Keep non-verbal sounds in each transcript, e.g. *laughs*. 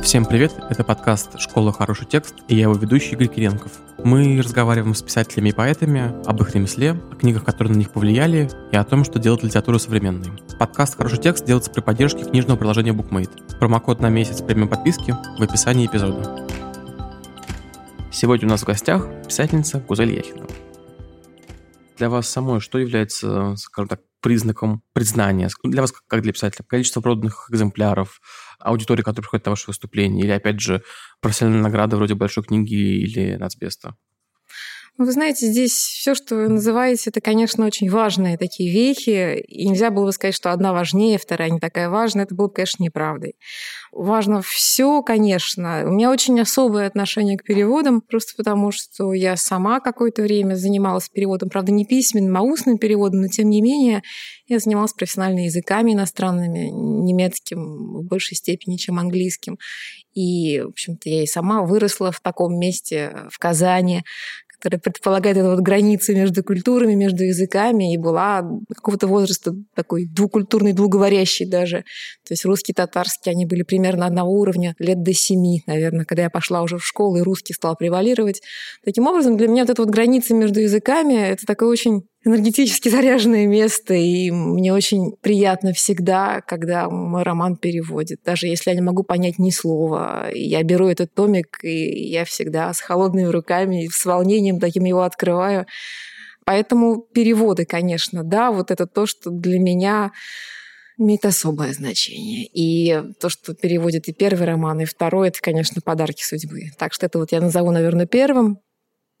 Всем привет, это подкаст «Школа. Хороший текст» и я его ведущий Игорь Киренков. Мы разговариваем с писателями и поэтами об их ремесле, о книгах, которые на них повлияли, и о том, что делает литературу современной. Подкаст «Хороший текст» делается при поддержке книжного приложения BookMate. Промокод на месяц премиум подписки в описании эпизода. Сегодня у нас в гостях писательница Гузель Яхинова. Для вас самой что является, скажем так, признаком признания? Для вас, как для писателя, количество проданных экземпляров, аудитория, которая приходит на ваше выступление, или, опять же, профессиональная награда вроде большой книги или нацбеста? Ну, вы знаете, здесь все, что вы называете, это, конечно, очень важные такие вехи. И нельзя было бы сказать, что одна важнее, вторая не такая важная. Это было бы, конечно, неправдой. Важно все, конечно. У меня очень особое отношение к переводам, просто потому что я сама какое-то время занималась переводом, правда, не письменным, а устным переводом, но тем не менее я занималась профессиональными языками иностранными, немецким в большей степени, чем английским. И, в общем-то, я и сама выросла в таком месте, в Казани, которая предполагает эту вот границу между культурами, между языками, и была какого-то возраста такой двукультурный, двуговорящий даже. То есть русский, татарский, они были примерно одного уровня лет до семи, наверное, когда я пошла уже в школу, и русский стал превалировать. Таким образом, для меня вот эта вот граница между языками — это такой очень энергетически заряженное место, и мне очень приятно всегда, когда мой роман переводит. Даже если я не могу понять ни слова, я беру этот томик, и я всегда с холодными руками, с волнением таким его открываю. Поэтому переводы, конечно, да, вот это то, что для меня имеет особое значение. И то, что переводит и первый роман, и второй, это, конечно, подарки судьбы. Так что это вот я назову, наверное, первым.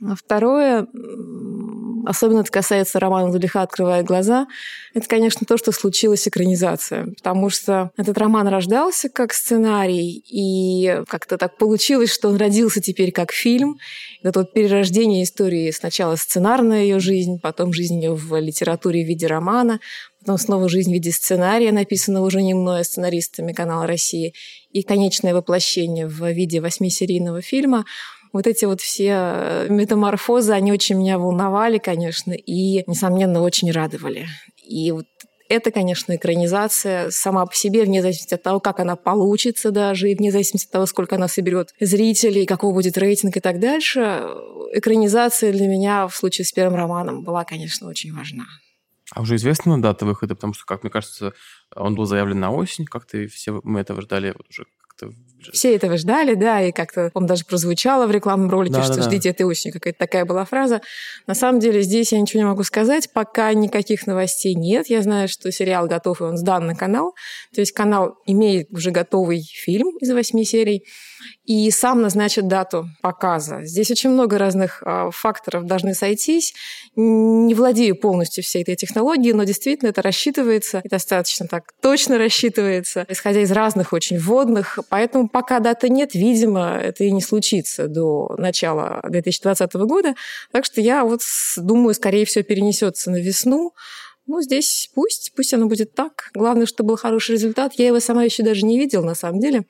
А второе, особенно это касается романа «Зулиха открывает глаза», это, конечно, то, что случилась экранизация. Потому что этот роман рождался как сценарий, и как-то так получилось, что он родился теперь как фильм. Это вот перерождение истории сначала сценарная ее жизнь, потом жизнь ее в литературе в виде романа, потом снова жизнь в виде сценария, написанного уже не мной, а сценаристами канала «Россия», и конечное воплощение в виде восьмисерийного фильма – вот эти вот все э, метаморфозы, они очень меня волновали, конечно, и, несомненно, очень радовали. И вот это, конечно, экранизация сама по себе, вне зависимости от того, как она получится даже, и вне зависимости от того, сколько она соберет зрителей, какого будет рейтинг и так дальше. Экранизация для меня в случае с первым романом была, конечно, очень важна. А уже известна дата выхода, потому что, как мне кажется, он был заявлен на осень, как-то все мы этого ждали вот уже как-то все этого ждали, да, и как-то, он даже прозвучало в рекламном ролике, да, что да, ждите этой осенью, какая-то такая была фраза. На самом деле здесь я ничего не могу сказать, пока никаких новостей нет. Я знаю, что сериал готов, и он сдан на канал. То есть канал имеет уже готовый фильм из восьми серий и сам назначит дату показа. Здесь очень много разных э, факторов должны сойтись. Не владею полностью всей этой технологией, но действительно это рассчитывается, и достаточно так точно рассчитывается, исходя из разных очень вводных. Поэтому пока даты нет, видимо, это и не случится до начала 2020 года. Так что я вот думаю, скорее всего, перенесется на весну. Ну, здесь пусть, пусть оно будет так. Главное, чтобы был хороший результат. Я его сама еще даже не видела, на самом деле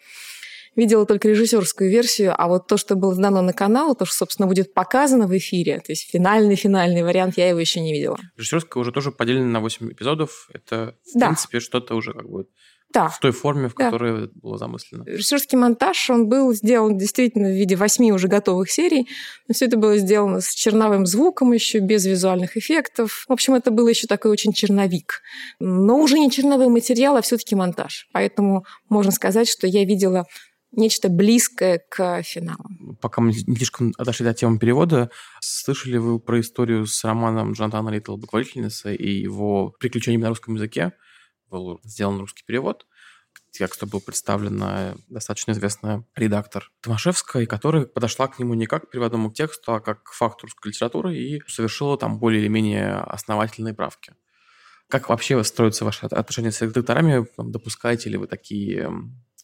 видела только режиссерскую версию, а вот то, что было сдано на канал, то, что, собственно, будет показано в эфире, то есть финальный-финальный вариант, я его еще не видела. Режиссерская уже тоже поделена на 8 эпизодов. Это, в да. принципе, что-то уже как бы да. в той форме, в да. которой было замыслено. Режиссерский монтаж, он был сделан действительно в виде восьми уже готовых серий, но все это было сделано с черновым звуком еще, без визуальных эффектов. В общем, это был еще такой очень черновик. Но уже не черновой материал, а все-таки монтаж. Поэтому можно сказать, что я видела нечто близкое к финалу. Пока мы слишком отошли от темы перевода, слышали вы про историю с романом Джонатана Литл «Благоволительница» и его приключениями на русском языке? Был сделан русский перевод. Тексту был представлен достаточно известная редактор Томашевская, которая подошла к нему не как к переводному тексту, а как к факту русской литературы и совершила там более или менее основательные правки. Как вообще строятся ваши отношения с редакторами? Допускаете ли вы такие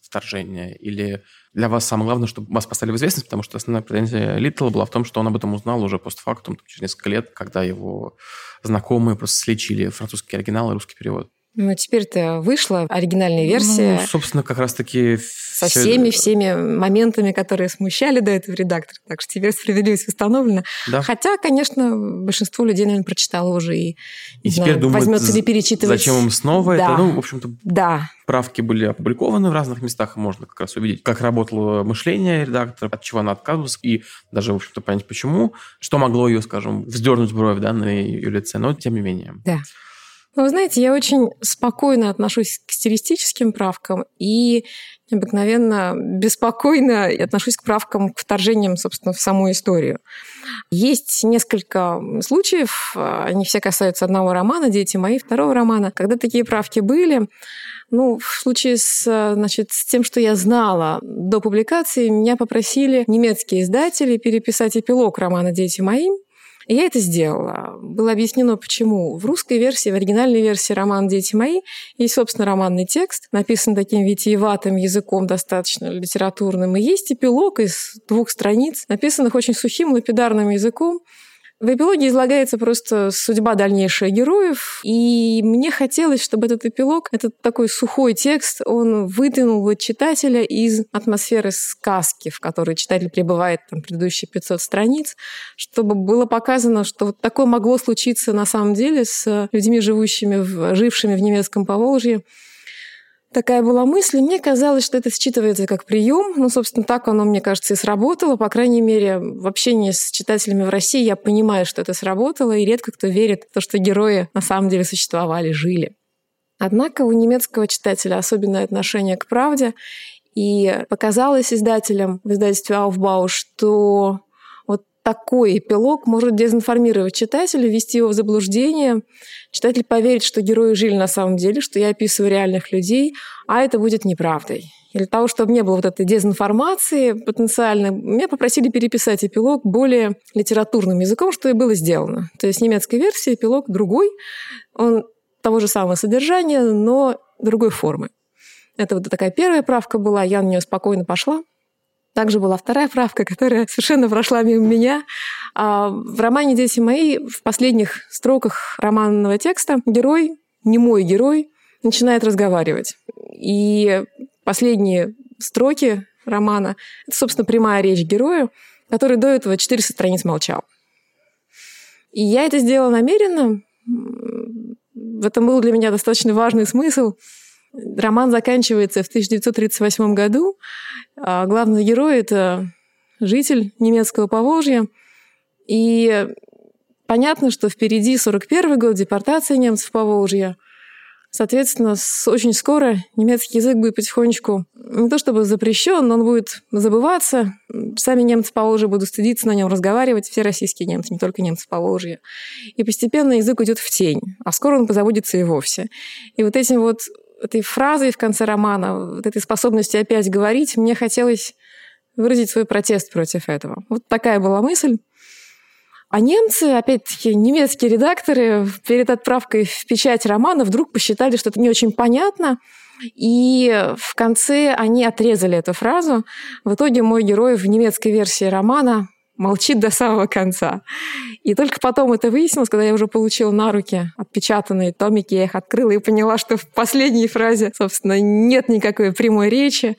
вторжения? Или для вас самое главное, чтобы вас поставили в известность, потому что основная претензия Литла была в том, что он об этом узнал уже постфактум, через несколько лет, когда его знакомые просто слечили французский оригинал и русский перевод? Ну, теперь-то вышла оригинальная версия. Ну, собственно, как раз-таки... Со все... всеми, всеми моментами, которые смущали до этого редактора. Так что теперь справедливость установлена. Да. Хотя, конечно, большинство людей, наверное, прочитало уже и, и теперь знаю, думают, возьмется ли перечитывать. Зачем им снова да. это? Ну, в общем-то, да. правки были опубликованы в разных местах, и можно как раз увидеть, как работало мышление редактора, от чего она отказывалась, и даже, в общем-то, понять, почему, что могло ее, скажем, вздернуть бровь да, на ее лице, но тем не менее. Да. Ну, вы знаете, я очень спокойно отношусь к стилистическим правкам и необыкновенно беспокойно отношусь к правкам, к вторжениям, собственно, в саму историю. Есть несколько случаев, они все касаются одного романа «Дети мои», второго романа, когда такие правки были. Ну, в случае с, значит, с тем, что я знала до публикации, меня попросили немецкие издатели переписать эпилог романа «Дети мои», и я это сделала. Было объяснено, почему. В русской версии, в оригинальной версии роман «Дети мои» есть, собственно, романный текст, написан таким витиеватым языком, достаточно литературным. И есть эпилог из двух страниц, написанных очень сухим лапидарным языком, в эпилоге излагается просто судьба дальнейшая героев, и мне хотелось, чтобы этот эпилог, этот такой сухой текст, он вытянул бы читателя из атмосферы сказки, в которой читатель пребывает там предыдущие 500 страниц, чтобы было показано, что вот такое могло случиться на самом деле с людьми, живущими в, жившими в немецком Поволжье, Такая была мысль, мне казалось, что это считывается как прием. Ну, собственно, так оно, мне кажется, и сработало. По крайней мере, в общении с читателями в России я понимаю, что это сработало, и редко кто верит в то, что герои на самом деле существовали, жили. Однако у немецкого читателя особенное отношение к правде, и показалось издателям в издательстве Aufbau, что такой эпилог может дезинформировать читателя, ввести его в заблуждение. Читатель поверит, что герои жили на самом деле, что я описываю реальных людей, а это будет неправдой. И для того, чтобы не было вот этой дезинформации потенциальной, меня попросили переписать эпилог более литературным языком, что и было сделано. То есть немецкая версия, эпилог другой, он того же самого содержания, но другой формы. Это вот такая первая правка была, я на нее спокойно пошла. Также была вторая правка, *laughs* которая совершенно прошла мимо меня. А, в романе «Дети мои» в последних строках романного текста герой, не мой герой, начинает разговаривать. И последние строки романа — это, собственно, прямая речь героя, который до этого 400 страниц молчал. И я это сделала намеренно. В этом был для меня достаточно важный смысл — Роман заканчивается в 1938 году. А главный герой — это житель немецкого Поволжья. И понятно, что впереди 41 год, депортация немцев в Поволжье. Соответственно, очень скоро немецкий язык будет потихонечку не то чтобы запрещен, но он будет забываться. Сами немцы Поволжья будут стыдиться на нем разговаривать, все российские немцы, не только немцы Поволжья. И постепенно язык уйдет в тень, а скоро он позабудется и вовсе. И вот этим вот этой фразой в конце романа, вот этой способностью опять говорить, мне хотелось выразить свой протест против этого. Вот такая была мысль. А немцы, опять-таки, немецкие редакторы перед отправкой в печать романа вдруг посчитали, что это не очень понятно, и в конце они отрезали эту фразу. В итоге мой герой в немецкой версии романа молчит до самого конца. И только потом это выяснилось, когда я уже получила на руки отпечатанные томики, я их открыла и поняла, что в последней фразе, собственно, нет никакой прямой речи.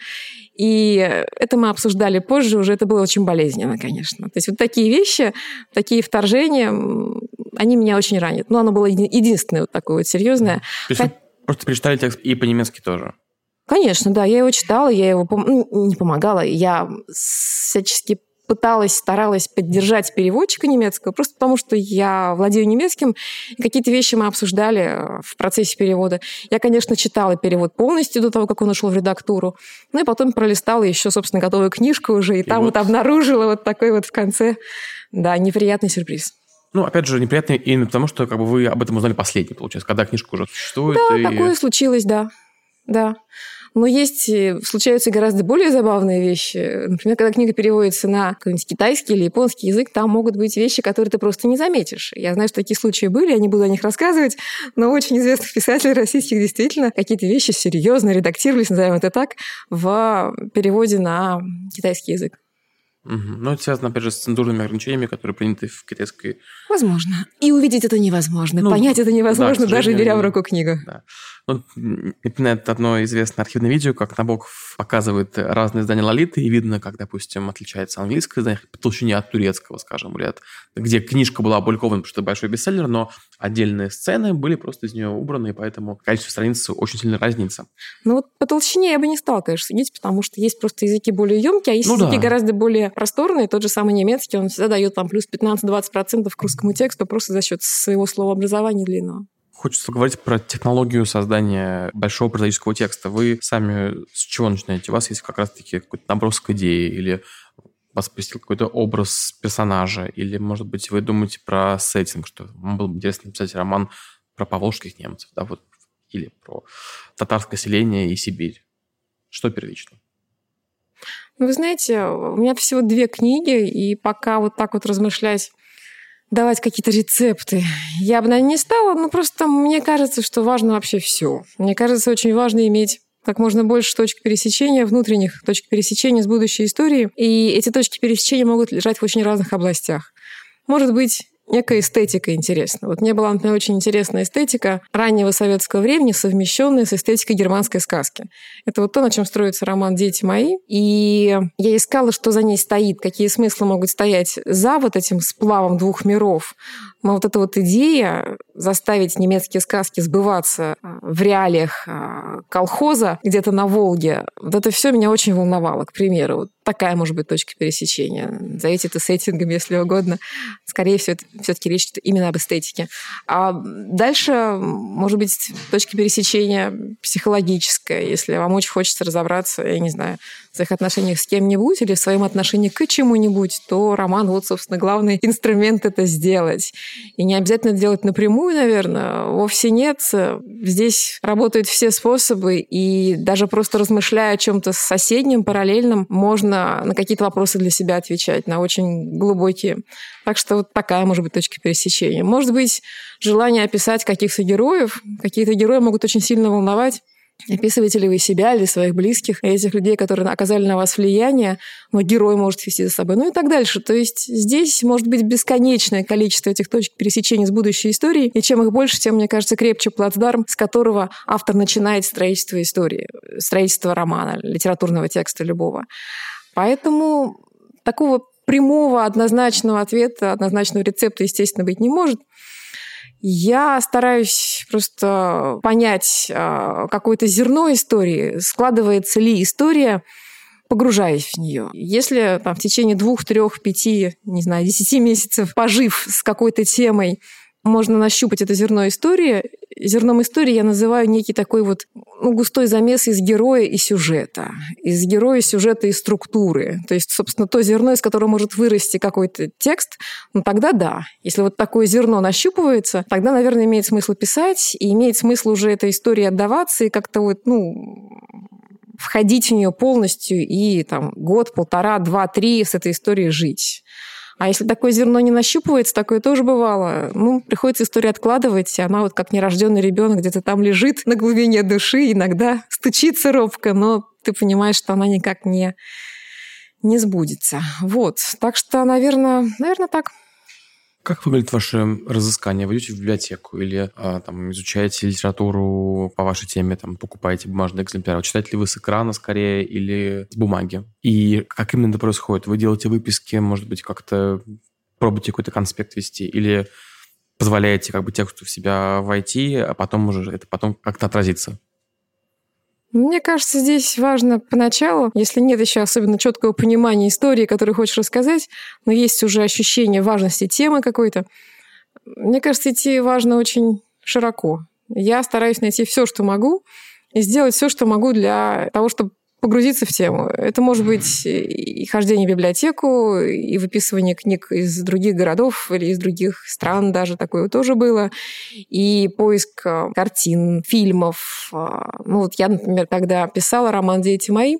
И это мы обсуждали позже, уже это было очень болезненно, конечно. То есть вот такие вещи, такие вторжения, они меня очень ранят. Но оно было единственное вот такое вот серьезное. То есть Хоть... вы просто перечитали текст и по-немецки тоже? Конечно, да, я его читала, я его пом... ну, не помогала, я всячески пыталась, старалась поддержать переводчика немецкого, просто потому что я владею немецким, и какие-то вещи мы обсуждали э, в процессе перевода. Я, конечно, читала перевод полностью до того, как он ушел в редактуру, ну и потом пролистала еще, собственно, готовую книжку уже, и, и там вот... вот обнаружила вот такой вот в конце, да, неприятный сюрприз. Ну, опять же, неприятный именно потому, что как бы вы об этом узнали последний, получается, когда книжка уже существует. Да, и... такое случилось, да. Да. Но есть, э, случаются гораздо более забавные вещи. Например, когда книга переводится на какой-нибудь китайский или японский язык, там могут быть вещи, которые ты просто не заметишь. Я знаю, что такие случаи были, я не буду о них рассказывать, но очень известных писателей российских действительно какие-то вещи серьезно редактировались, назовем это так, в переводе на китайский язык. Угу. Ну, это связано, опять же, с цензурными ограничениями, которые приняты в китайской... Возможно. И увидеть это невозможно. Ну, Понять это невозможно, да, даже беря в руку книгу. Да. Ну, напоминает одно известное архивное видео, как Набоков показывает разные издания Лолиты, и видно, как, допустим, отличается английское издание по толщине от турецкого, скажем, или от, где книжка была опубликована, потому что это большой бестселлер, но отдельные сцены были просто из нее убраны, и поэтому количество страниц очень сильно разнится. Ну вот по толщине я бы не стала, конечно, судить, потому что есть просто языки более емкие, а есть ну, языки да. гораздо более просторные. Тот же самый немецкий, он всегда дает там плюс 15-20% к русскому тексту просто за счет своего словообразования длинного. Хочется поговорить про технологию создания большого прозаического текста. Вы сами с чего начинаете? У вас есть как раз-таки какой-то набросок идеи или вас посетил какой-то образ персонажа, или, может быть, вы думаете про сеттинг, что вам было бы интересно написать роман про поволжских немцев, да, вот, или про татарское селение и Сибирь. Что первично? Вы знаете, у меня всего две книги, и пока вот так вот размышлять давать какие-то рецепты. Я бы, наверное, не стала, но просто мне кажется, что важно вообще все. Мне кажется, очень важно иметь как можно больше точек пересечения, внутренних точек пересечения с будущей историей. И эти точки пересечения могут лежать в очень разных областях. Может быть, некая эстетика интересна. Вот мне была, например, очень интересная эстетика раннего советского времени, совмещенная с эстетикой германской сказки. Это вот то, на чем строится роман «Дети мои». И я искала, что за ней стоит, какие смыслы могут стоять за вот этим сплавом двух миров. Но вот эта вот идея заставить немецкие сказки сбываться а, в реалиях а, колхоза где-то на Волге, вот это все меня очень волновало, к примеру. Вот такая может быть точка пересечения. За эти-то сеттингами, если угодно. Скорее всего, все-таки речь именно об эстетике. А дальше, может быть, точка пересечения психологическая. Если вам очень хочется разобраться, я не знаю, в своих отношениях с кем-нибудь или в своем отношении к чему-нибудь, то роман, вот, собственно, главный инструмент это сделать. И не обязательно делать напрямую, наверное, вовсе нет. Здесь работают все способы, и даже просто размышляя о чем-то соседнем, параллельном, можно на какие-то вопросы для себя отвечать, на очень глубокие. Так что вот такая может быть точка пересечения. Может быть, желание описать каких-то героев. Какие-то герои могут очень сильно волновать. Описываете ли вы себя или своих близких, этих людей, которые оказали на вас влияние, но герой может вести за собой, ну и так дальше. То есть здесь может быть бесконечное количество этих точек пересечения с будущей историей, и чем их больше, тем, мне кажется, крепче плацдарм, с которого автор начинает строительство истории, строительство романа, литературного текста любого. Поэтому такого прямого, однозначного ответа, однозначного рецепта, естественно, быть не может – я стараюсь просто понять а, какое-то зерно истории, складывается ли история, погружаясь в нее. Если там, в течение двух, трех, пяти, не знаю, десяти месяцев пожив с какой-то темой, можно нащупать это зерно истории. Зерном истории я называю некий такой вот ну, густой замес из героя и сюжета. Из героя, сюжета и структуры. То есть, собственно, то зерно, из которого может вырасти какой-то текст, ну тогда да. Если вот такое зерно нащупывается, тогда, наверное, имеет смысл писать, и имеет смысл уже этой истории отдаваться и как-то вот, ну, входить в нее полностью и там год, полтора, два, три с этой историей жить. А если такое зерно не нащупывается, такое тоже бывало, ну, приходится историю откладывать, и она вот как нерожденный ребенок где-то там лежит на глубине души, иногда стучится робко, но ты понимаешь, что она никак не, не сбудется. Вот. Так что, наверное, наверное, так. Как выглядит ваше разыскание? Вы идете в библиотеку или а, там, изучаете литературу по вашей теме, там, покупаете бумажные экземпляры? Читаете ли вы с экрана скорее или с бумаги? И как именно это происходит? Вы делаете выписки, может быть, как-то пробуете какой-то конспект вести или позволяете как бы тексту в себя войти, а потом уже это потом как-то отразится? Мне кажется, здесь важно поначалу, если нет еще особенно четкого понимания истории, которую хочешь рассказать, но есть уже ощущение важности темы какой-то, мне кажется, идти важно очень широко. Я стараюсь найти все, что могу, и сделать все, что могу для того, чтобы погрузиться в тему. Это может быть и хождение в библиотеку, и выписывание книг из других городов или из других стран даже такое тоже было, и поиск э, картин, фильмов. А, ну вот я, например, когда писала роман «Дети мои»,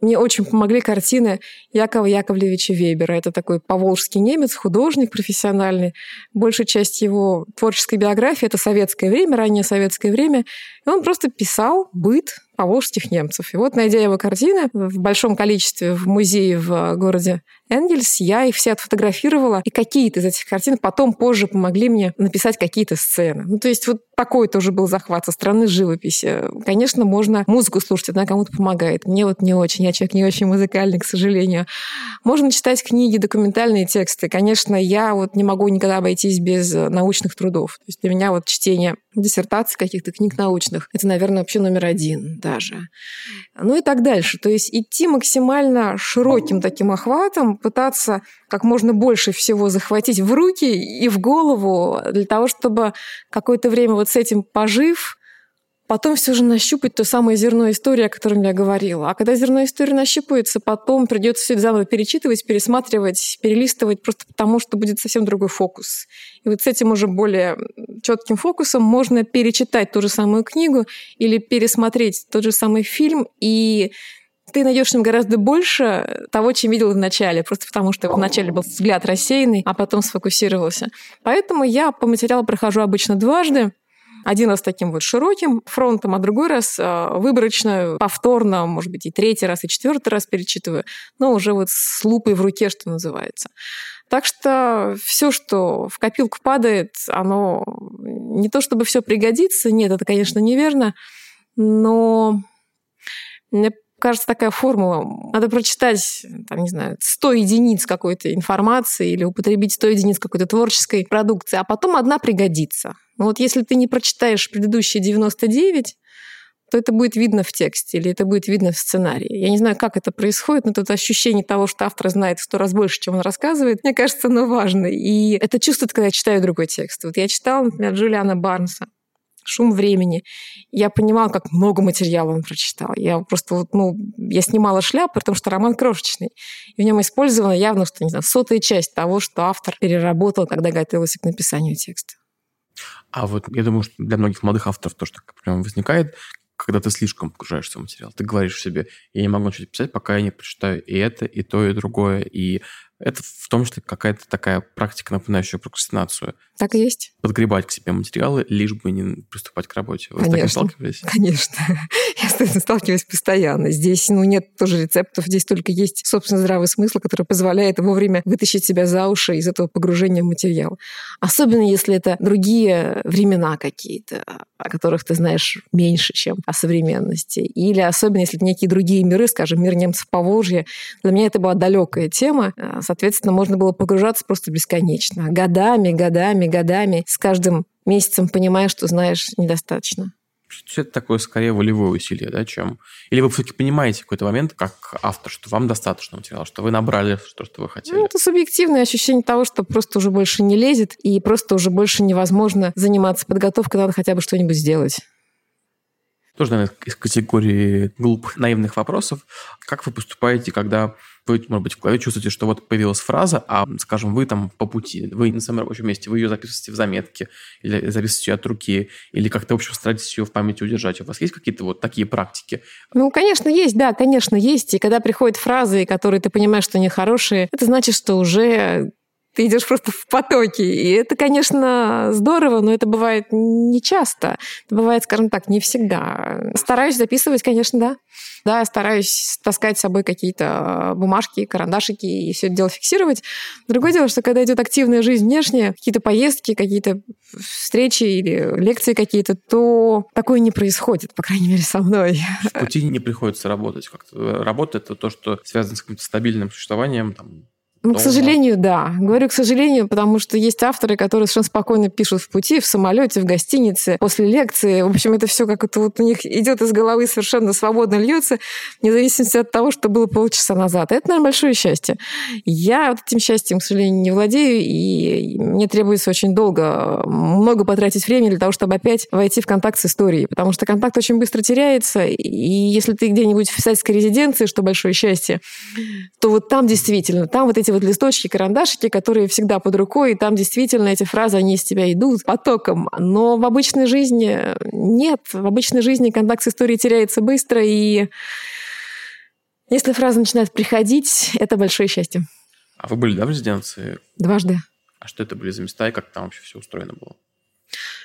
мне очень помогли картины Якова Яковлевича Вебера. Это такой поволжский немец, художник профессиональный. Большая часть его творческой биографии — это советское время, раннее советское время. И он просто писал быт поволжских немцев. И вот, найдя его картины в большом количестве в музее в городе Энгельс, я их все отфотографировала, и какие-то из этих картин потом позже помогли мне написать какие-то сцены. Ну, то есть вот такой тоже был захват со стороны живописи. Конечно, можно музыку слушать, она кому-то помогает. Мне вот не очень, я человек не очень музыкальный, к сожалению. Можно читать книги, документальные тексты. Конечно, я вот не могу никогда обойтись без научных трудов. То есть для меня вот чтение диссертаций каких-то книг научных, это, наверное, вообще номер один даже. Ну и так дальше. То есть идти максимально широким таким охватом, пытаться как можно больше всего захватить в руки и в голову для того, чтобы какое-то время вот с этим пожив, потом все же нащупать то самое зерно истории, о котором я говорила. А когда зерно истории нащупается, потом придется все заново перечитывать, пересматривать, перелистывать, просто потому что будет совсем другой фокус. И вот с этим уже более четким фокусом можно перечитать ту же самую книгу или пересмотреть тот же самый фильм и ты найдешь в нем гораздо больше того, чем видел в начале, просто потому что в начале был взгляд рассеянный, а потом сфокусировался. Поэтому я по материалу прохожу обычно дважды. Один раз таким вот широким фронтом, а другой раз э, выборочно, повторно, может быть, и третий раз, и четвертый раз перечитываю, но уже вот с лупой в руке, что называется. Так что все, что в копилку падает, оно не то чтобы все пригодится, нет, это, конечно, неверно, но мне кажется, такая формула. Надо прочитать, там, не знаю, 100 единиц какой-то информации или употребить 100 единиц какой-то творческой продукции, а потом одна пригодится. Но вот если ты не прочитаешь предыдущие 99, то это будет видно в тексте или это будет видно в сценарии. Я не знаю, как это происходит, но это ощущение того, что автор знает в сто раз больше, чем он рассказывает, мне кажется, оно важно. И это чувствует, когда я читаю другой текст. Вот я читала, например, Джулиана Барнса шум времени. Я понимала, как много материала он прочитал. Я просто ну, я снимала шляпу, потому что роман крошечный. И в нем использована явно, что, не знаю, сотая часть того, что автор переработал, когда готовился к написанию текста. А вот я думаю, что для многих молодых авторов тоже так прям возникает, когда ты слишком погружаешься в материал. Ты говоришь себе, я не могу начать писать, пока я не прочитаю и это, и то, и другое. И это в том числе какая-то такая практика, напоминающая прокрастинацию. Так и есть. Подгребать к себе материалы, лишь бы не приступать к работе. Вы Конечно. с таким сталкивались? Конечно. *laughs* Я с этим сталкиваюсь постоянно. Здесь ну, нет тоже рецептов, здесь только есть, собственно, здравый смысл, который позволяет вовремя вытащить себя за уши из этого погружения в материал. Особенно если это другие времена какие-то, о которых ты знаешь меньше, чем о современности. Или особенно если это некие другие миры, скажем, мир немцев по Волжье. Для меня это была далекая тема. Соответственно, можно было погружаться просто бесконечно. Годами, годами, годами. С каждым месяцем понимая, что знаешь недостаточно. Это такое скорее волевое усилие, да, чем... Или вы все-таки понимаете в какой-то момент, как автор, что вам достаточно материала, что вы набрали то, что вы хотели? Ну, это субъективное ощущение того, что просто уже больше не лезет, и просто уже больше невозможно заниматься подготовкой, надо хотя бы что-нибудь сделать. Тоже, наверное, из категории глупых, наивных вопросов. Как вы поступаете, когда вы, может быть, в голове чувствуете, что вот появилась фраза, а, скажем, вы там по пути, вы на самом рабочем месте, вы ее записываете в заметке, или записываете ее от руки, или как-то, в общем, стараетесь ее в памяти удержать. У вас есть какие-то вот такие практики? Ну, конечно, есть, да, конечно, есть. И когда приходят фразы, которые ты понимаешь, что они хорошие, это значит, что уже ты идешь просто в потоке. И это, конечно, здорово, но это бывает не часто. Это бывает, скажем так, не всегда. Стараюсь записывать, конечно, да. Да, стараюсь таскать с собой какие-то бумажки, карандашики и все это дело фиксировать. Другое дело, что когда идет активная жизнь внешняя, какие-то поездки, какие-то встречи или лекции какие-то, то такое не происходит, по крайней мере, со мной. В пути не приходится работать как-то. Работа — это то, что связано с каким-то стабильным существованием, там, ну, к сожалению, да. Говорю к сожалению, потому что есть авторы, которые совершенно спокойно пишут в пути, в самолете, в гостинице, после лекции. В общем, это все как это вот у них идет из головы совершенно свободно льется, вне зависимости от того, что было полчаса назад. Это, наверное, большое счастье. Я вот этим счастьем, к сожалению, не владею, и мне требуется очень долго, много потратить времени для того, чтобы опять войти в контакт с историей, потому что контакт очень быстро теряется, и если ты где-нибудь в писательской резиденции, что большое счастье, то вот там действительно, там вот эти вот листочки, карандашики, которые всегда под рукой, и там действительно эти фразы, они из тебя идут потоком. Но в обычной жизни нет. В обычной жизни контакт с историей теряется быстро, и если фраза начинает приходить, это большое счастье. А вы были, да, в резиденции? Дважды. А что это были за места и как там вообще все устроено было?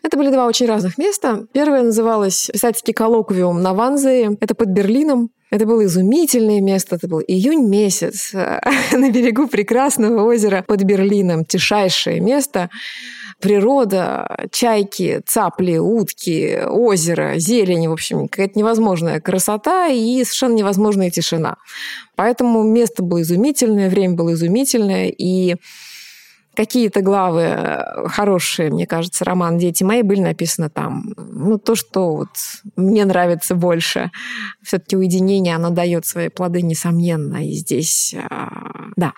Это были два очень разных места. Первое называлось писательский коллоквиум на Ванзее. Это под Берлином. Это было изумительное место, это был июнь месяц *laughs* на берегу прекрасного озера под Берлином, тишайшее место. Природа, чайки, цапли, утки, озеро, зелень, в общем, какая-то невозможная красота и совершенно невозможная тишина. Поэтому место было изумительное, время было изумительное, и какие-то главы э, хорошие, мне кажется, роман «Дети мои» были написаны там. Ну, то, что вот мне нравится больше. Все-таки уединение, оно дает свои плоды, несомненно. И здесь, э, да.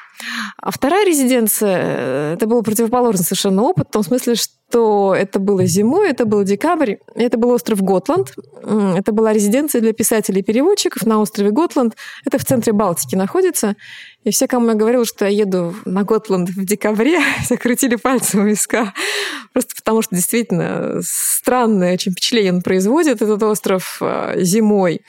А вторая резиденция, э, это был противоположный совершенно опыт, в том смысле, что то это было зимой, это был декабрь, это был остров Готланд. Это была резиденция для писателей и переводчиков на острове Готланд. Это в центре Балтики находится. И все, кому я говорила, что я еду на Готланд в декабре, *laughs* все крутили пальцем у виска. Просто потому что действительно странное очень впечатление он производит, этот остров э, зимой.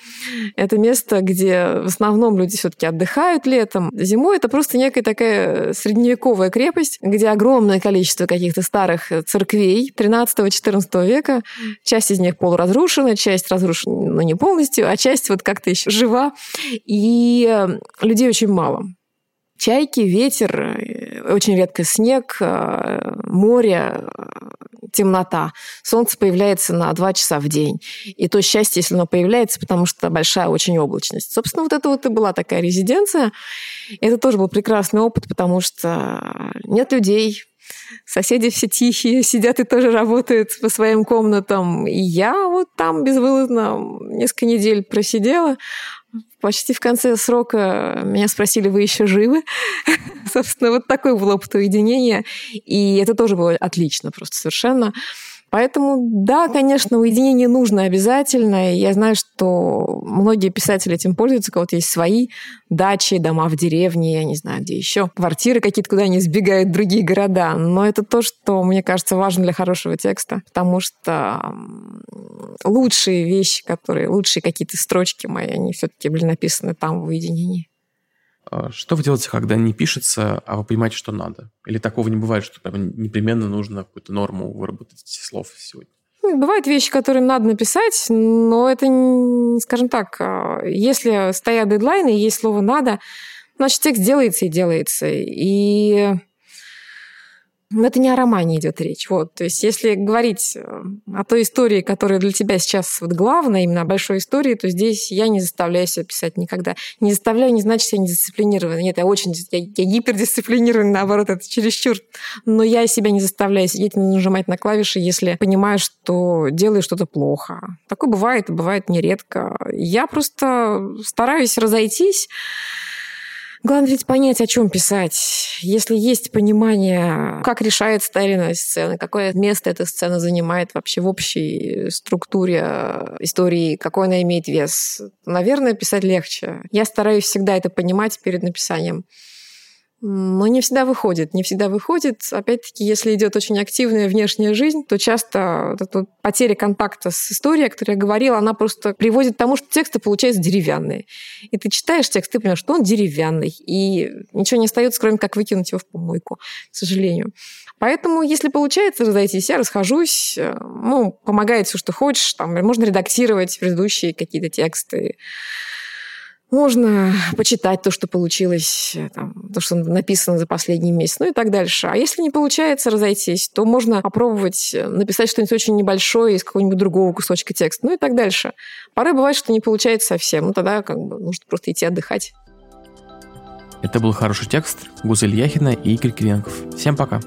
Это место, где в основном люди все-таки отдыхают летом. Зимой это просто некая такая средневековая крепость, где огромное количество каких-то старых церквей церквей 13-14 века. Часть из них полуразрушена, часть разрушена, но не полностью, а часть вот как-то еще жива. И э, людей очень мало. Чайки, ветер, э, очень редко снег, э, море, темнота. Солнце появляется на два часа в день. И то счастье, если оно появляется, потому что большая очень облачность. Собственно, вот это вот и была такая резиденция. Это тоже был прекрасный опыт, потому что нет людей, Соседи все тихие, сидят и тоже работают по своим комнатам. И я вот там безвылазно несколько недель просидела. Почти в конце срока меня спросили, вы еще живы? *laughs* Собственно, вот такой был опыт уединения. И это тоже было отлично, просто совершенно. Поэтому, да, конечно, уединение нужно обязательно. Я знаю, что многие писатели этим пользуются, у кого-то есть свои дачи, дома в деревне, я не знаю, где еще, квартиры какие-то, куда они сбегают в другие города. Но это то, что, мне кажется, важно для хорошего текста, потому что лучшие вещи, которые, лучшие какие-то строчки мои, они все-таки были написаны там в уединении. А что вы делаете, когда не пишется, а вы понимаете, что надо? Или такого не бывает, что непременно нужно какую-то норму выработать слов сегодня? Ну, бывают вещи, которые надо написать, но это, скажем так, а, если стоят дедлайны есть слово «надо», значит, текст делается и делается. И но это не о романе идет речь. Вот. То есть если говорить э, о той истории, которая для тебя сейчас вот главная, именно о большой истории, то здесь я не заставляю себя писать никогда. Не заставляю не значит, я не дисциплинирована. Нет, я очень я, я гипердисциплинирована, наоборот, это чересчур. Но я себя не заставляю сидеть и нажимать на клавиши, если понимаю, что делаю что-то плохо. Такое бывает, бывает нередко. Я просто стараюсь разойтись Главное ведь понять, о чем писать. Если есть понимание, как или иная сцена, какое место эта сцена занимает вообще в общей структуре истории, какой она имеет вес, наверное, писать легче. Я стараюсь всегда это понимать перед написанием. Но не всегда выходит. Не всегда выходит. Опять-таки, если идет очень активная внешняя жизнь, то часто вот эта потеря контакта с историей, о которой я говорила, она просто приводит к тому, что тексты получаются деревянные. И ты читаешь текст, ты понимаешь, что он деревянный. И ничего не остается, кроме как выкинуть его в помойку, к сожалению. Поэтому, если получается разойтись, я расхожусь. Ну, помогает все, что хочешь. Там, можно редактировать предыдущие какие-то тексты. Можно почитать то, что получилось, э, там, то, что написано за последний месяц, ну и так дальше. А если не получается разойтись, то можно попробовать э, написать что-нибудь очень небольшое из какого-нибудь другого кусочка текста, ну и так дальше. Порой бывает, что не получается совсем. Ну тогда как бы нужно просто идти отдыхать. Это был хороший текст. Гузель Яхина и Игорь Кириенков. Всем пока.